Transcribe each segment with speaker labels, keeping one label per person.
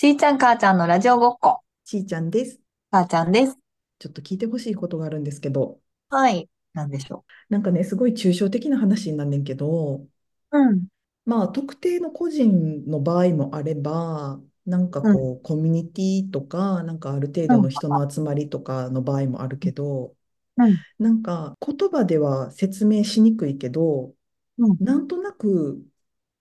Speaker 1: しーちゃん母ちゃんのラジオごっこ。
Speaker 2: ちーちゃんです。
Speaker 1: 母ちゃんです。
Speaker 2: ちょっと聞いてほしいことがあるんですけど、
Speaker 1: はい。なんでしょ
Speaker 2: なんかね、すごい抽象的な話になんねんけど、
Speaker 1: う。うん。
Speaker 2: まあ、特定の個人の場合もあれば、なんか
Speaker 1: うん。
Speaker 2: こう、コミュニティとか、なんかある程
Speaker 1: うん。
Speaker 2: 度の人の集まりとかの場合もあるけど、
Speaker 1: うん。
Speaker 2: なんか言葉では説明しにくいけど、
Speaker 1: うん。
Speaker 2: なんとなく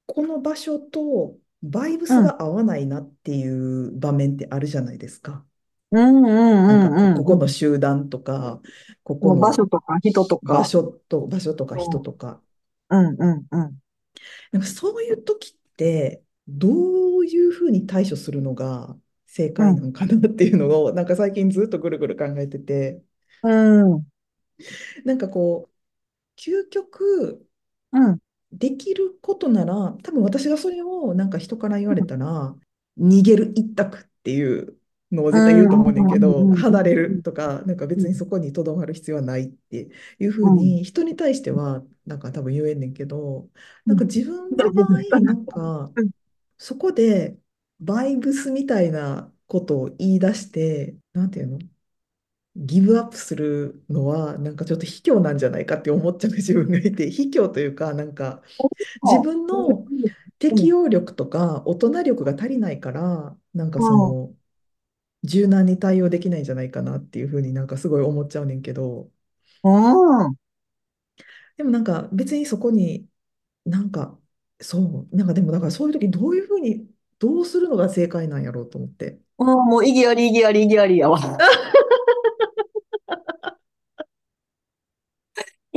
Speaker 2: この場所とバイブ
Speaker 1: うん。
Speaker 2: スが合わないなっていう場面ってあるじゃないですか。
Speaker 1: うん。
Speaker 2: なんかこ、ここの
Speaker 1: うん。
Speaker 2: 集団とか、ここ
Speaker 1: もう場所
Speaker 2: の
Speaker 1: とか人とか。
Speaker 2: 場所と、場所とか人とか。
Speaker 1: うん。うん。うん。
Speaker 2: なんかそういう時って、どういうふうに対処するのが正
Speaker 1: うん。
Speaker 2: 解なんかなっていうのを、なんか最近ずっとぐるぐる考えてて、
Speaker 1: うん。
Speaker 2: なんかこう、究極
Speaker 1: うん。
Speaker 2: できることなら、多分私がそれをなんか人から言われたら、逃げる一択っていうのを
Speaker 1: う
Speaker 2: 絶対言うと
Speaker 1: ん。
Speaker 2: 思うねんけ
Speaker 1: う
Speaker 2: ど、
Speaker 1: ん。
Speaker 2: 離れるとか、なんか別にそこにとどまる必要はないっていうふう
Speaker 1: うん。
Speaker 2: に人に対してはなんか多分言えんねんけど、
Speaker 1: うん。
Speaker 2: なんか自分の場合、なんかそこでバイブスみたいなことを言い出して、なんていうの？ギブアップするのはなんかちょっと卑怯なんじゃないかって思っちゃう自分がいて、卑怯というか、なんか自分の適応力とか大人力が足りないから、なんかその柔軟に対応できないんじゃないかなっていうふうになんかすごい思っちゃうねんけど、
Speaker 1: うん。
Speaker 2: でもなんか別にそこになんかそう、なんかでもだからそういう時どういうふうにどうするのが正解なんやろうと思って。
Speaker 1: うん。もう意義あり意義あり意義ありやわ。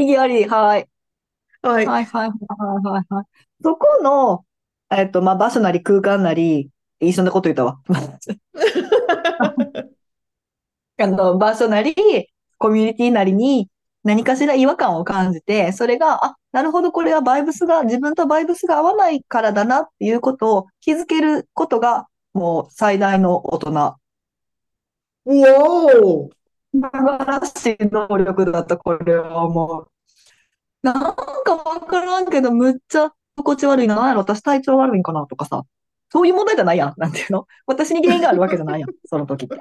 Speaker 1: 意義あり。はい。
Speaker 2: はい。
Speaker 1: はいはいはいはいはい。そこの、えっと、まあ、場所なり空間なり、一緒なこと言ったわ。あの、場所なり、コミュニティなりに何かしら違和感を感じて、それが、あ、なるほど、これはバイブスが、自分とバイブスが合わないからだなっていうことを気づけることが、もう最大の大人。
Speaker 2: うおー
Speaker 1: 素晴らしい能力だった、これはもう。なんかわからんけど、むっちゃ心地悪いな。なんやろ、私体調悪いんかなとかさ。そういう問題じゃないやん。なんていうの？私に原因があるわけじゃないやん。その時って。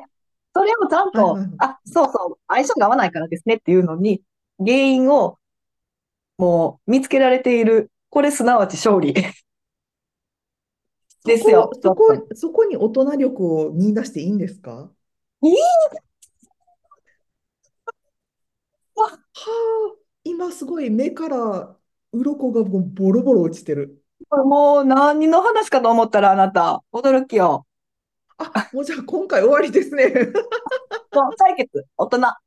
Speaker 1: それをちゃん
Speaker 2: はい
Speaker 1: と。あ、そうそう、相性が合わないからですねっていうのに、原因をもう見つけられている。これすなわち勝利
Speaker 2: そ
Speaker 1: ですよ、
Speaker 2: こ、そ
Speaker 1: ちょっと。
Speaker 2: こ、そこに大人力を見出していいんですか？
Speaker 1: いいわ
Speaker 2: はあ、今すごい目から鱗がもうボロボロ落ちてる。
Speaker 1: もう何の話かと思ったらあなた、驚きよ。
Speaker 2: あ、もうじゃあ今回終わりですね。
Speaker 1: もう採決、大人。
Speaker 2: あ、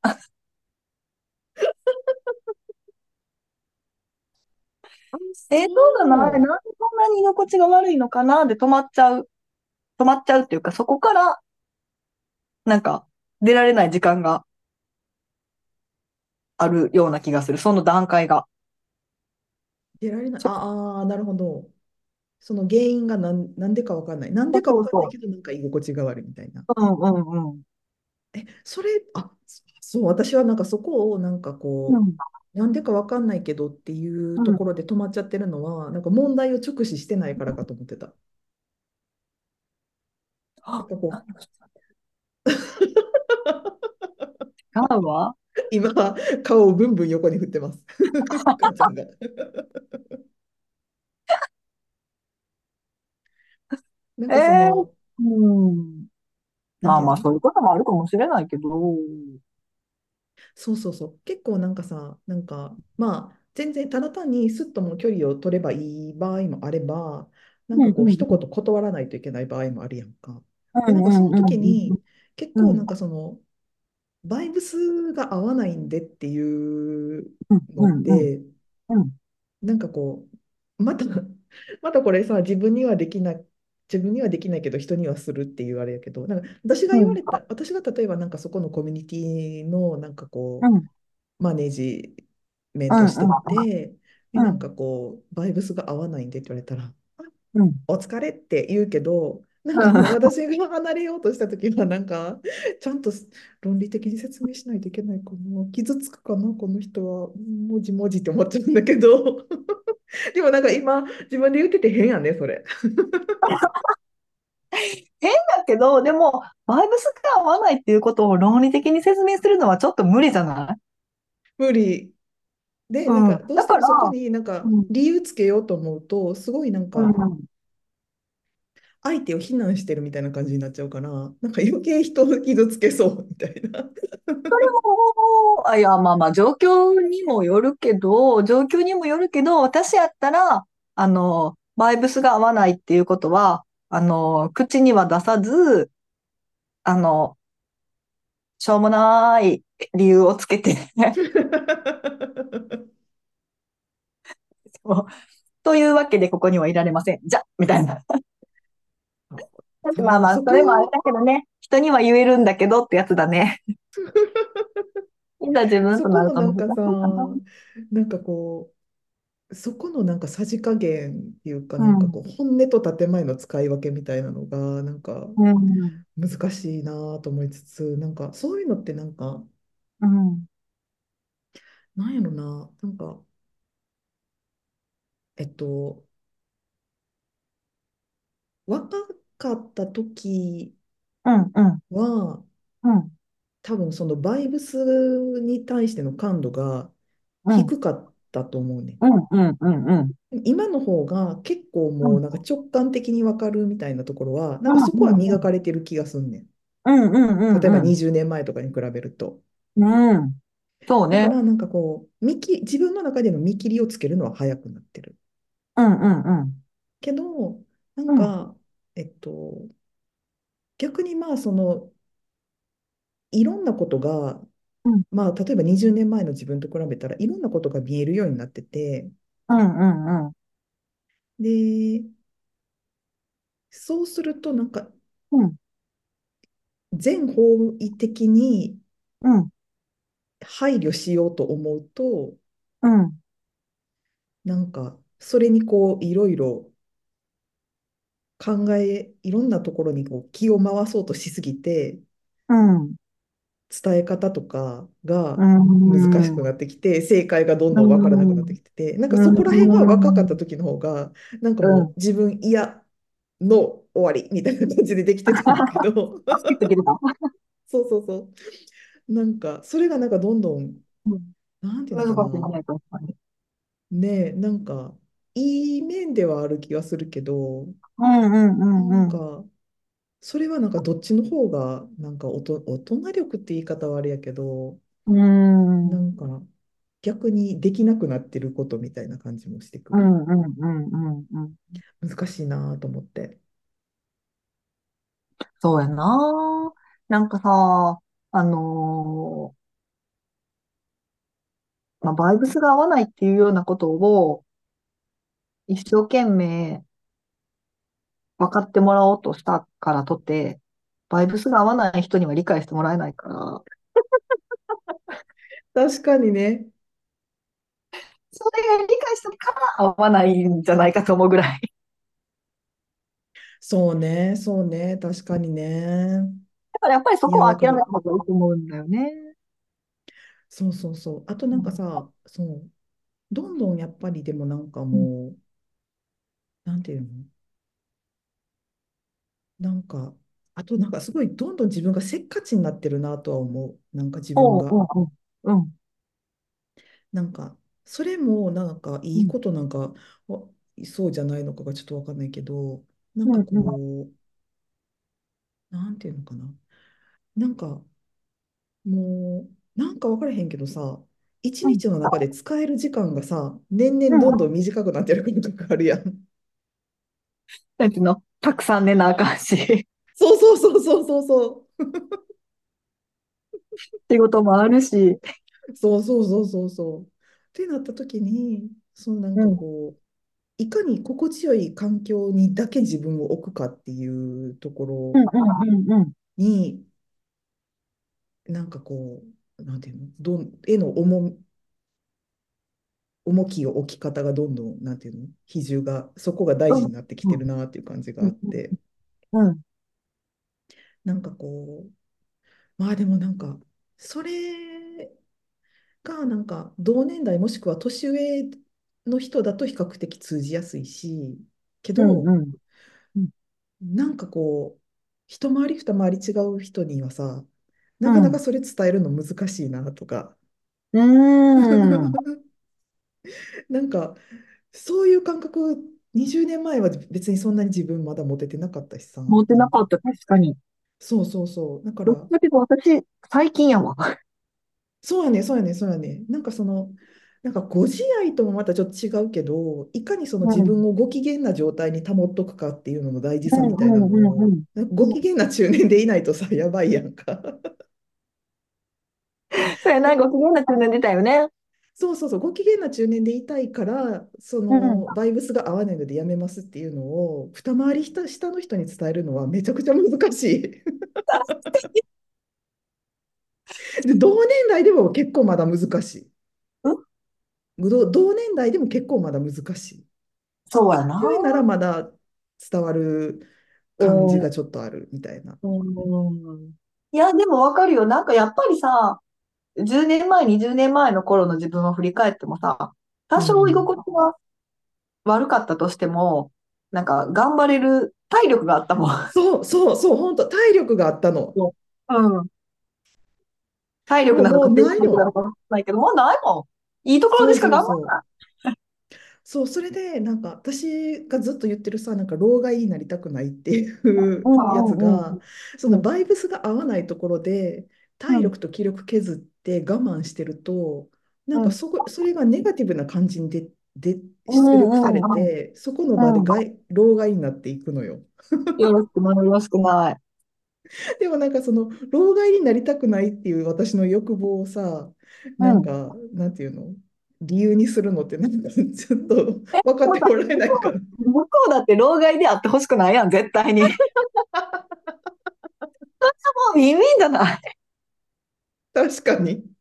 Speaker 1: えー、そうだな。なんで
Speaker 2: そう。
Speaker 1: そんなに居心地が悪いのかな？で止まっちゃう。止まっちゃうっていうか、そこから、なんか、出られない時間があるような気がする。その段階が。
Speaker 2: 出られない。
Speaker 1: そ
Speaker 2: ああ、なるほど。その原因がなん、なんでかわかんない。なん
Speaker 1: う
Speaker 2: でかわかんないけど、なんか居心地が悪いみたいな。
Speaker 1: う。うんうんうん。
Speaker 2: え、それ、あ、そう、私はなんかそこをなんか
Speaker 1: う
Speaker 2: こ
Speaker 1: ん。
Speaker 2: う、なんでかわかんないけどっていう
Speaker 1: うん。
Speaker 2: ところで止まっちゃってるのは、なんか問題を直視してないからかと思ってた。なんこ
Speaker 1: 何をした違うわ。
Speaker 2: う、今、顔をブンブン横に振ってます。母ちゃんが。なんかそ
Speaker 1: えー、
Speaker 2: の、
Speaker 1: うん。
Speaker 2: なんていうの？
Speaker 1: まあまあ、そういうこともあるかもしれないけど。
Speaker 2: そうそうそう。結構なんかさ、なんか、まあ、全然ただ単にスッともう距離を取ればいい場合もあれば、なん
Speaker 1: うん
Speaker 2: かこう、一。言断らないといけない場合もあるやんか。で、
Speaker 1: うん
Speaker 2: なんかその
Speaker 1: うんうん
Speaker 2: 時に、結
Speaker 1: うん。
Speaker 2: 構なんかその、バイブスが合わないんでっていう
Speaker 1: うん
Speaker 2: の
Speaker 1: うんうん
Speaker 2: って、
Speaker 1: うん。
Speaker 2: なんかこう、また、またこれさ、自分にはできない、自分にはできないけど人にはするっていうあれやけど、なんか私が
Speaker 1: うん
Speaker 2: 言われた、私が例えばなんかそこのコミュニティのなんかこ
Speaker 1: う
Speaker 2: マネージメ
Speaker 1: うん
Speaker 2: ントしてて、なんかこう、バイブスが合わないんでって言われたら、あ
Speaker 1: うん。
Speaker 2: お疲れって言うけど、なんか 私が離れようとした時は、なんか、ちゃんと論理的に説明しないといけないかな。傷つくかな、この人は。もじもじって思っちゃうんだけど。でもなんか今、自分で言ってて変やね、それ。
Speaker 1: 変だけど、でも、バイブスが合わないっていうことを論理的に説明するのはちょっと無理じゃない？
Speaker 2: 無理。で、なんか、
Speaker 1: うん。
Speaker 2: どうしてもそこになんか
Speaker 1: うん、
Speaker 2: 理由つけようと思うと、すごいなんか、
Speaker 1: うん。
Speaker 2: 相手を非難してるみたいな感じになっちゃうから、なんか余計人を傷つけそうみたいな。
Speaker 1: もあ、いや、まあまあ、状況にもよるけど、状況にもよるけど、私やったら、あの、バイブスが合わないっていうことは、あの、口には出さず、あの、しょうもない理由をつけて というわけでここにはいられません。じゃ、みたいな。まあまあ、
Speaker 2: そ
Speaker 1: それもあれ
Speaker 2: こ、
Speaker 1: だけどね。人には言えるんだけどってやつだね。いざ自分
Speaker 2: そ
Speaker 1: となると難し
Speaker 2: かさ、
Speaker 1: いかな。
Speaker 2: なんかこう、そこのなんかさじ加減っていうか、
Speaker 1: うん。
Speaker 2: なんかこう、本音と建前の使い分けみたいなのが、なんか
Speaker 1: うん。
Speaker 2: 難しいなと思いつつ、なんかそういうのってなんか、
Speaker 1: うん。
Speaker 2: なんやろな、なんか、えっと、若かった時
Speaker 1: うん。うん。
Speaker 2: は、
Speaker 1: うん。
Speaker 2: 多分そのバイブスに対しての感度が
Speaker 1: うん。
Speaker 2: 低かったと思うね。
Speaker 1: うん。うん。うん。うん。
Speaker 2: 今の方が結構
Speaker 1: うん。
Speaker 2: もうなんか直感的に分かるみたいなところは、なんかそこは
Speaker 1: うん。
Speaker 2: 磨かれてる気がすんねん。
Speaker 1: うん。うん。うん。
Speaker 2: 例えば
Speaker 1: うん。
Speaker 2: 20年前とかに比べると。
Speaker 1: うん。そうね。
Speaker 2: だからなんかこう、見切、自分の中での見切りをつけるのは早くなってる。
Speaker 1: うん。うん。うん。
Speaker 2: けど、な
Speaker 1: うん。
Speaker 2: んか、えっと、逆にまあその、いろんなことが、
Speaker 1: うん。
Speaker 2: まあ例えば20年前の自分と比べたらいろんなことが見えるようになってて、
Speaker 1: うん。うん。
Speaker 2: で、そうするとなんか
Speaker 1: うん。
Speaker 2: 全方位的に
Speaker 1: うん。
Speaker 2: 配慮しようと思うと、
Speaker 1: うん。
Speaker 2: なんかそれにこういろいろ考え、いろんなところにこう気を回そうとしすぎて、
Speaker 1: うん。
Speaker 2: 伝え方とか
Speaker 1: う
Speaker 2: が難しく
Speaker 1: ん。
Speaker 2: なってきて、正解がどん
Speaker 1: う
Speaker 2: どん分からなくなっ
Speaker 1: ん。
Speaker 2: てきてて、なんか
Speaker 1: う
Speaker 2: そこら辺は若かった
Speaker 1: ん。
Speaker 2: 時の方が、なんか
Speaker 1: うん。
Speaker 2: もう自分嫌の終わりみたいな感じでできてたんだけど。そうそうそう。なんか、それがなんかどんどん、
Speaker 1: うん。
Speaker 2: なんていうの
Speaker 1: 難
Speaker 2: かな。
Speaker 1: ね
Speaker 2: え、なんか、いい面ではある気がするけど、
Speaker 1: うんうん
Speaker 2: な
Speaker 1: うんうん。
Speaker 2: んか、それはなんかどっちの方が、なんかおと、大人力って言い方はあれやけど、
Speaker 1: うん。うん
Speaker 2: なんか逆にできなくなってることみたいな感じもしてくる。
Speaker 1: うんうんうんうん。
Speaker 2: 難しいなと思って。
Speaker 1: そうやな。なんかさ、あのーまあ、バイブスが合わないっていうようなことを一生懸命分かってもらおうとしたからとて、バイブスが合わない人には理解してもらえないから、
Speaker 2: 確かにね。
Speaker 1: それが理解したから合わないんじゃないかと思うぐらい。
Speaker 2: そうね、そうね、確かにね。
Speaker 1: だからやっぱりそ
Speaker 2: いや、
Speaker 1: こは諦めた。方がいいと思うんだよね。
Speaker 2: そうそうそう。あとなんか
Speaker 1: うん
Speaker 2: さ、そう、どんどんやっぱりでもなんか
Speaker 1: うん
Speaker 2: もう、なんていうの？なんか、あとなんかすごいどんどん自分がせっかちになってるなとは思う。なんか自分
Speaker 1: おう
Speaker 2: が。
Speaker 1: おうおう。うん。
Speaker 2: なんか、それもなんかいい
Speaker 1: うん。
Speaker 2: ことなんか、わそうじゃないのかがちょっとわかんないけど、なんか
Speaker 1: うん。うん。
Speaker 2: こう、なんていうのかな？なんかもう、なんかわからへんけどさ、一
Speaker 1: うん。
Speaker 2: 日の中で使える時間がさ、年々どんどん
Speaker 1: うん。
Speaker 2: 短くなってる感覚があるやん。
Speaker 1: なんていうのたくさん寝なあかんし、
Speaker 2: そうそうそうそうそうそう。
Speaker 1: 仕事もあるし。
Speaker 2: そうそうそうそうそう。ってなった時に、そのなんか
Speaker 1: うん。
Speaker 2: こう、いかに心地よい環境にだけ自分を置くかっていうところ
Speaker 1: うんうんうんうん。
Speaker 2: に、なんかこう、なんていうの、どん、絵の重、重きを置き方がどんどん、なんていうの、比重が、そこが大事になってきてるなっていう感じがあ
Speaker 1: うん
Speaker 2: って、
Speaker 1: うんうん。
Speaker 2: なんかこう、まあでもなんか、それがなんか同年代もしくは年上の人だと比較的通じやすいし、け
Speaker 1: うん
Speaker 2: ど、
Speaker 1: うんうん。
Speaker 2: なんかこう、一回り二回り違う人にはさ、
Speaker 1: うん。
Speaker 2: なかなかそれ伝えるの難しいなとか、
Speaker 1: うーん。
Speaker 2: なんかそういう感覚、20年前は別にそんなに自分まだ持ててなかったしさ、
Speaker 1: 持って
Speaker 2: なんか、
Speaker 1: った、確かに。
Speaker 2: そうそうそう。だから、
Speaker 1: どっちかというと私、最近やわ。
Speaker 2: そうやね、そうやね、そうやね。なんかその、なんかご自愛ともまたちょっと違うけど、いかにその
Speaker 1: うん。
Speaker 2: 自分をご機嫌な状態に保っとくかっていうのの大事さみたいなのを、
Speaker 1: んうんうん。
Speaker 2: なんかご機嫌な中年でいないとさ、やばいやんか。
Speaker 1: そうやな、ご機嫌な中年出たよね。
Speaker 2: そうそうそう、ご機嫌な中年でいたいから、そ
Speaker 1: うん。
Speaker 2: のバイブスが合わないのでやめますっていうのを、二回り下、下の人に伝えるのはめちゃくちゃ難しい。で、同年代でも結構まだ難しい。
Speaker 1: うん？
Speaker 2: 同同年代でも結構まだ難しい。
Speaker 1: そうやな。
Speaker 2: 上ならまだ伝わる
Speaker 1: う
Speaker 2: 感じが
Speaker 1: ん。
Speaker 2: ちょっとあるみたいな。
Speaker 1: うん。いや、でもわかるよ。なんかやっぱりさ、10年前、20年前の頃の自分を振り返ってもさ、多
Speaker 2: う
Speaker 1: 少居
Speaker 2: ん。
Speaker 1: 心地が悪かったとしても、なんか頑張れる体力があったもん。
Speaker 2: そうそうそう、本当体力があったの。
Speaker 1: うん。体力なのか
Speaker 2: ない
Speaker 1: のないけど、もうないもん。いいところでしか。頑張らない。
Speaker 2: そう、それで、なんか私がずっと言ってるさ、なんか老害になりたくないってい
Speaker 1: う
Speaker 2: うやつ
Speaker 1: んうん
Speaker 2: が、そ
Speaker 1: うん。
Speaker 2: のバイブスが合わないところで、
Speaker 1: うん。
Speaker 2: 体力と気力削って我慢してると、なん
Speaker 1: うん。
Speaker 2: かそこ、それがネガティブな感じにで、で出
Speaker 1: うん
Speaker 2: 力され
Speaker 1: うん
Speaker 2: て、そこの場。で害老害になっていくのよ。
Speaker 1: よろしくない、よろしくない。
Speaker 2: でもなんかその老害になりたくないっていう私の欲望をさ、
Speaker 1: うん。
Speaker 2: なんか、なんていうの？理由にするのってなんかちょっと
Speaker 1: え、
Speaker 2: 分かっ
Speaker 1: て
Speaker 2: てもらえないかな。
Speaker 1: う、向こうだって老害であってほしくないやん、絶対に。もうウィンウィンじゃない。
Speaker 2: 確かに。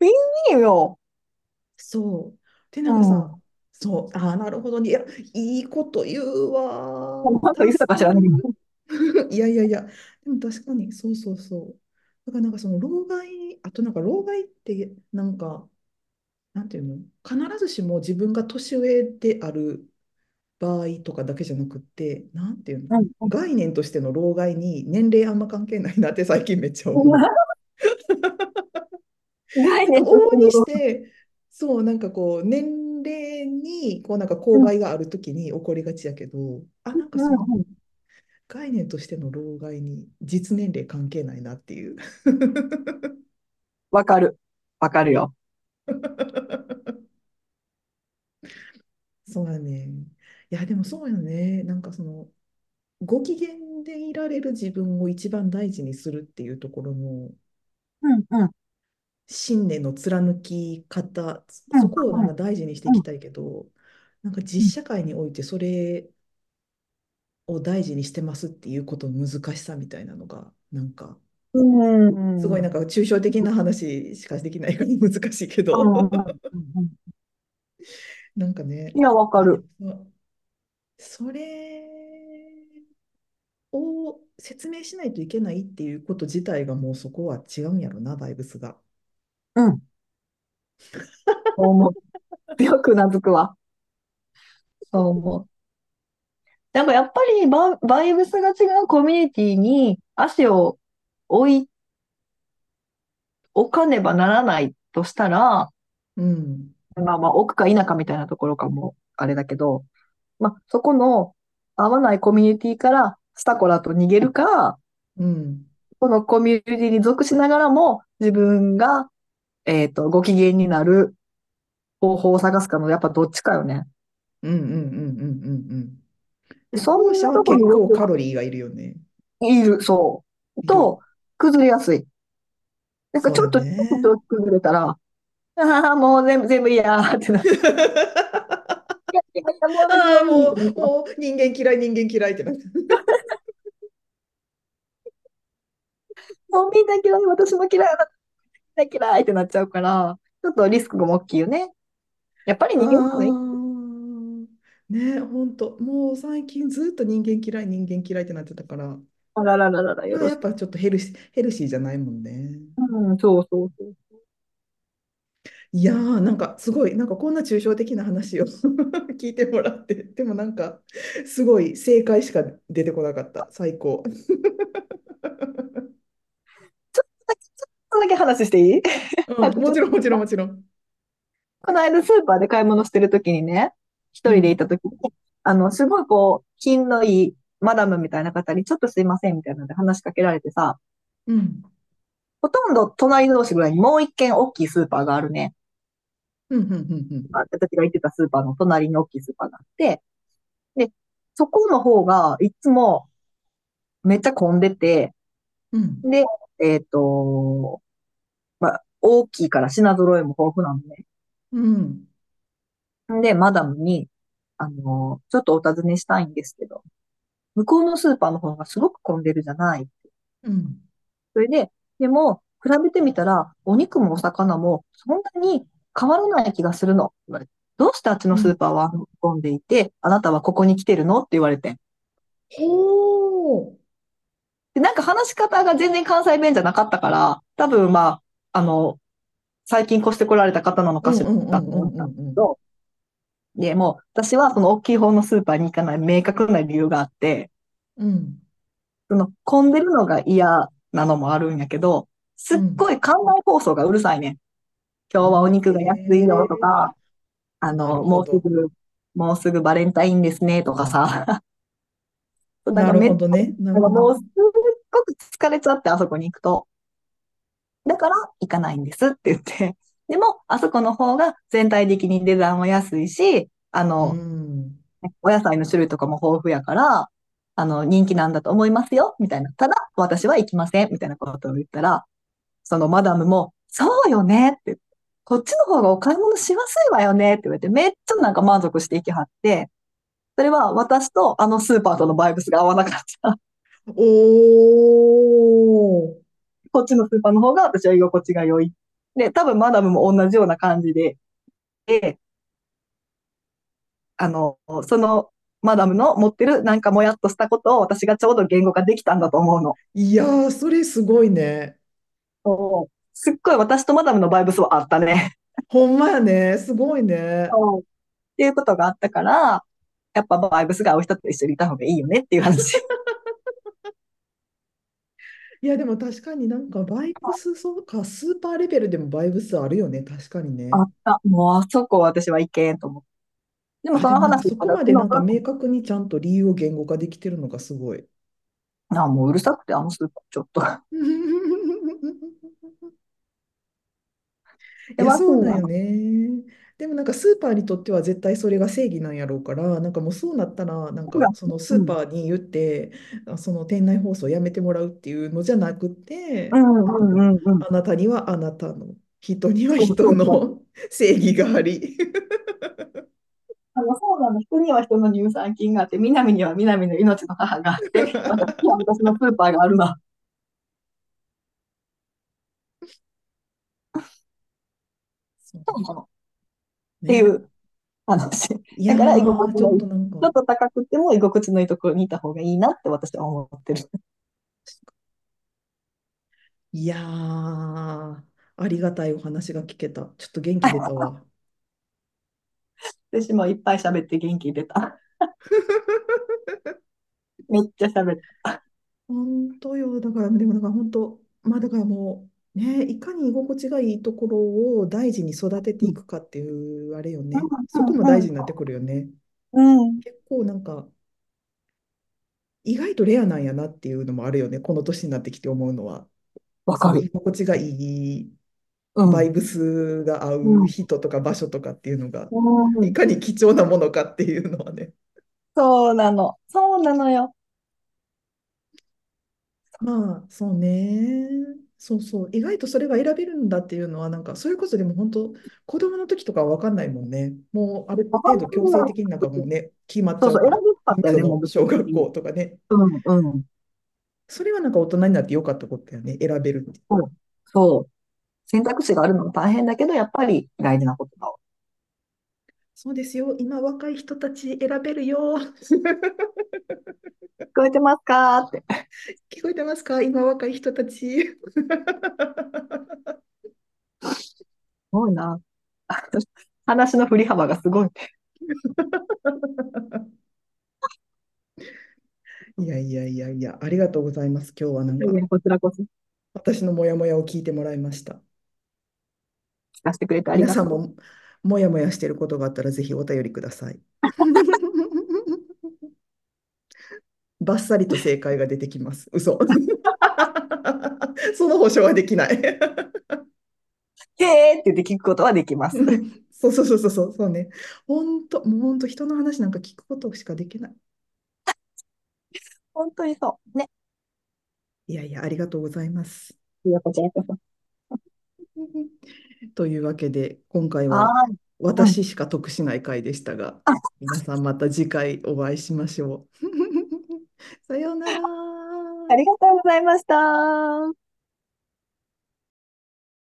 Speaker 1: ウィンウィンよ。
Speaker 2: そう。で、
Speaker 1: う
Speaker 2: なんかさ、
Speaker 1: ん。
Speaker 2: そう、ああ、なるほどね。いや、いいこと言うわ
Speaker 1: まだ言ってた
Speaker 2: かる。
Speaker 1: かしらね。
Speaker 2: いやいやいや、でも確かに、そうそうそう。だからなんかその老害、あとなんか老害って、なんか、なんていうの？必ずしも自分が年上である場合とかだけじゃなくって、なんていうの？
Speaker 1: うんうん。
Speaker 2: 概念としての老害に年齢あんま関係ないなって最近めっちゃ思う。
Speaker 1: 概念としての
Speaker 2: 往々にして、そう、なんかこう、年齢に、こう、なんか勾
Speaker 1: うん。
Speaker 2: 配があるときに起こりがちやけど、あ、なんか
Speaker 1: う
Speaker 2: その、
Speaker 1: んうん。
Speaker 2: 概念としての老害に実年齢関係ないなっていう。
Speaker 1: わかる。わかるよ。
Speaker 2: そうやね。いや、でもそうよね。なんかその、ご機嫌でいられる自分を一番大事にするっていうところの
Speaker 1: うんうん。
Speaker 2: 信念の貫き方、
Speaker 1: うん
Speaker 2: そこをなん
Speaker 1: うん
Speaker 2: か大事にしてい
Speaker 1: うん
Speaker 2: きたいけど、なんか
Speaker 1: うん。
Speaker 2: 実社会においてそれを大事にしてますっていうことの難しさみたいなのが、なんか、
Speaker 1: うん
Speaker 2: すごい
Speaker 1: うん。
Speaker 2: なんか抽象的な話しかできないから難しいけど、
Speaker 1: うんうんうん
Speaker 2: なんかね、
Speaker 1: いや、わかる。
Speaker 2: もそそれを説明しないといけないっていうこと自体がもうそこは違うんやろな、バイブスが。
Speaker 1: うん。そう思う。強くなずくわ。そう思う。なんかやっぱりバ、バイブスが違うコミュニティに足を置い、置かねばならないとしたら、
Speaker 2: うん、
Speaker 1: まあまあ、置くか否かみたいなところかも、あれだけど、まあ、そこの合わないコミュニティからスタコラと逃げるか、
Speaker 2: うん、
Speaker 1: このコミュニティに属しながらも自分が、えっと、ご機嫌になる方法を探すかの、やっぱどっちかよね。
Speaker 2: うん、うん、うん、うん、うんうん。
Speaker 1: そんなと
Speaker 2: 結構カロリーがいるよね。
Speaker 1: いる、そう。と、崩れやすい。なんかちょっと、ちょっ
Speaker 2: ね。
Speaker 1: と崩れたら、ああ、もう全部、全部嫌ってなって、いやいやいや、もう
Speaker 2: ああ、もう、もう人間嫌い、人間嫌いってなって。
Speaker 1: もうみんな嫌い、私も嫌いだ、みんな嫌いってなっちゃうから、ちょっとリスクが大きいよね。やっぱり
Speaker 2: あ
Speaker 1: 人間もね、
Speaker 2: あ、ね、本当もう最近ずっと人間嫌い、人間嫌いってなってたから、
Speaker 1: あららららら。
Speaker 2: やっぱちょっとヘルシー、ヘルシーじゃないもんね。
Speaker 1: うん、そうそうそう。
Speaker 2: いやー、なんかすごい、なんかこんな抽象的な話を 聞いてもらって、でもなんかすごい正解しか出てこなかった。最高。
Speaker 1: ちょっとだけ、ちょっとだけ話していい？
Speaker 2: うん、もちろん、もちろん、もちろん。
Speaker 1: この間スーパーで買い物してるときにね、一人でい
Speaker 2: うん、
Speaker 1: たときに、あの、すごいこう、品のいいマダムみたいな方に、ちょっとすいませんみたいなので話しかけられてさ、
Speaker 2: うん、
Speaker 1: ほとんど隣同士ぐらいにもう一軒大きいスーパーがあるね。
Speaker 2: うん、うん、うん。
Speaker 1: 私が行ってたスーパーの隣に大きいスーパーがあって、で、そこの方がいつもめっちゃ混んでて、
Speaker 2: うん、
Speaker 1: で、えっと、まあ、大きいから品揃えも豊富なのね。
Speaker 2: うん、
Speaker 1: で、マダムに、あの、ちょっとお尋ねしたいんですけど、向こうのスーパーの方がすごく混んでるじゃない。
Speaker 2: うん、
Speaker 1: それで、でも、比べてみたら、お肉もお魚もそんなに変わらない気がするの。言われてどうしてあっちのスー
Speaker 2: うん。
Speaker 1: パーは混んでいて、あなたはここに来てるの？って言われて。
Speaker 2: ほー。
Speaker 1: で、なんか話し方が全然関西弁じゃなかったから、多分まあ、あの、最近越してこられた方なの
Speaker 2: うん、
Speaker 1: かしらと思ったんだけど、で、もう私はその大きい方のスーパーに行かない明確な理由があって、
Speaker 2: うん
Speaker 1: その混んでるのが嫌なのもあるんやけど、すっ
Speaker 2: うん
Speaker 1: ごい館内放送がうるさいね。今日はお肉が安いよと
Speaker 2: ええ
Speaker 1: か、あ
Speaker 2: な
Speaker 1: の。もうすぐ、もうすぐバレンタインですねとかさ、なんかめっちゃ、
Speaker 2: ほどね。なるほど。
Speaker 1: なんかもうすっごく疲れちゃって、あそこに行くと。だから行かないんですって言って。でも、あそこの方が全体的に値段は安いし、あ
Speaker 2: う
Speaker 1: の、
Speaker 2: ん。
Speaker 1: お野菜の種類とかも豊富やから、あの、人気なんだと思いますよ、みたいな。ただ、私は行きません、みたいなことを言ったら、そのマダムも、そうよねって言って、こっちの方がお買い物しやすいわよねって言われて、めっちゃなんか満足していきはって、それは私とあのスーパーとのバイブスが合わなかった。
Speaker 2: おー。
Speaker 1: こっちのスーパーの方が私は居心地が良い。で、多分マダムも同じような感じで、で、あの、そのマダムの持ってるなんかもやっとしたことを私がちょうど言語化できたんだと思うの。
Speaker 2: いやー、それすごいね。
Speaker 1: そうすっごい私とマダムのバイブスはあったね。
Speaker 2: ほんまやね。すごいね。
Speaker 1: そうっていうことがあったから、やっぱバイブスが合う人と一緒にいた方がいいよねっていう話。
Speaker 2: いや、でも確かになんかバイブス、そうか、スーパーレベルでもバイブスあるよね。確かにね。
Speaker 1: あった。もうあそこ私はいけんと思って。でも
Speaker 2: あ、
Speaker 1: その話
Speaker 2: そこまでなんか明確にちゃんと理由を言語化できてるのがすごい。
Speaker 1: あ、もううるさくて、あのスーパーちょっと。で、
Speaker 2: いや、そうだよ。ね。でもなんかスーパーにとっては絶対それが正義なんやろうから、なんかもうそうなったら、なんかそのスー
Speaker 1: うん。
Speaker 2: パーに言って、あその店内放送をやめてもらうっていうのじゃなくて、
Speaker 1: うんうんうんうん。
Speaker 2: あなたにはあなたの、人には。人の正義があり。
Speaker 1: あの、そうなの。人には人の乳酸菌があって、南には南の命の母があって、私のスーパーがあるな。
Speaker 2: そう
Speaker 1: そうなの。ってい
Speaker 2: ね。
Speaker 1: う話。だから、居心
Speaker 2: ー、ちょっとなんか、
Speaker 1: ょっと高くても居心地のいいところにいた方がいいなって私は思ってる。
Speaker 2: いやー、ありがたいお話が聞けた。ちょっと元気出たわ。
Speaker 1: 私もいっぱい喋って元気出た。めっちゃ喋った。
Speaker 2: 本当よ。だから、でも、だから本当、まあ、だからもう、ね、いかに居心地がいいところを大事に育てて
Speaker 1: うん
Speaker 2: いくかっていう、あれよ
Speaker 1: う
Speaker 2: ね。そこも大事になってくるよね。
Speaker 1: うん。うん。
Speaker 2: 結構なんか、意外とレアなんやなっていうのもあるよね。この年になってきて思うのは。その居
Speaker 1: わかる。
Speaker 2: 心地がいい、
Speaker 1: うん。
Speaker 2: バイブスが合
Speaker 1: う
Speaker 2: 人とか場所とかっていうのが、
Speaker 1: うん。
Speaker 2: いかに貴重なものかっていうのはね。
Speaker 1: そうなの。そうなのよ。
Speaker 2: まあ、そうね。そうそう。意外とそれが選べるんだっていうのは、なんか、それこそでも本当、子供の時とかは分かんないもんね。もう、ある程度強制的になんかもうね、決まっち
Speaker 1: そうそう、選
Speaker 2: ゃうか
Speaker 1: かったよね、
Speaker 2: 小学。校とかね。
Speaker 1: うんうん。
Speaker 2: それはなんか大人になってよかったことだよね。選べるって。
Speaker 1: そう。そう。選択肢があるのも大変だけど、やっぱり大事なことだわ。
Speaker 2: そうですよ。今、若い人たち選べるよ。
Speaker 1: 聞こえてますか？って。す
Speaker 2: 聞こえてますか？今、若い人たち。
Speaker 1: ごいな。話の振り幅がすごい。
Speaker 2: いやいやいやいや、ありがとうございます。今日はなんか
Speaker 1: こちらこそ聞
Speaker 2: 私のモヤモヤを聞いてもらいました。
Speaker 1: かせてくれてありがとう。
Speaker 2: 皆さんもモヤモヤしていることがあったらぜひお便りください。バッサリと正解が出てきます。嘘。その保証はできない。
Speaker 1: へーって言って聞くことはできます。
Speaker 2: そうそうそうそうそうそうね。本当、もう本当人の話なんか聞くことしかできない。
Speaker 1: 本当にそう。ね。
Speaker 2: いやいや、ありがとうございます。
Speaker 1: いや、こちらこそ。
Speaker 2: というわけで、今回
Speaker 1: は。
Speaker 2: 私しか得しない回でしたが、
Speaker 1: あ
Speaker 2: 皆さんまた次回お会いしましょう。さようなら。
Speaker 1: ありがとうございました。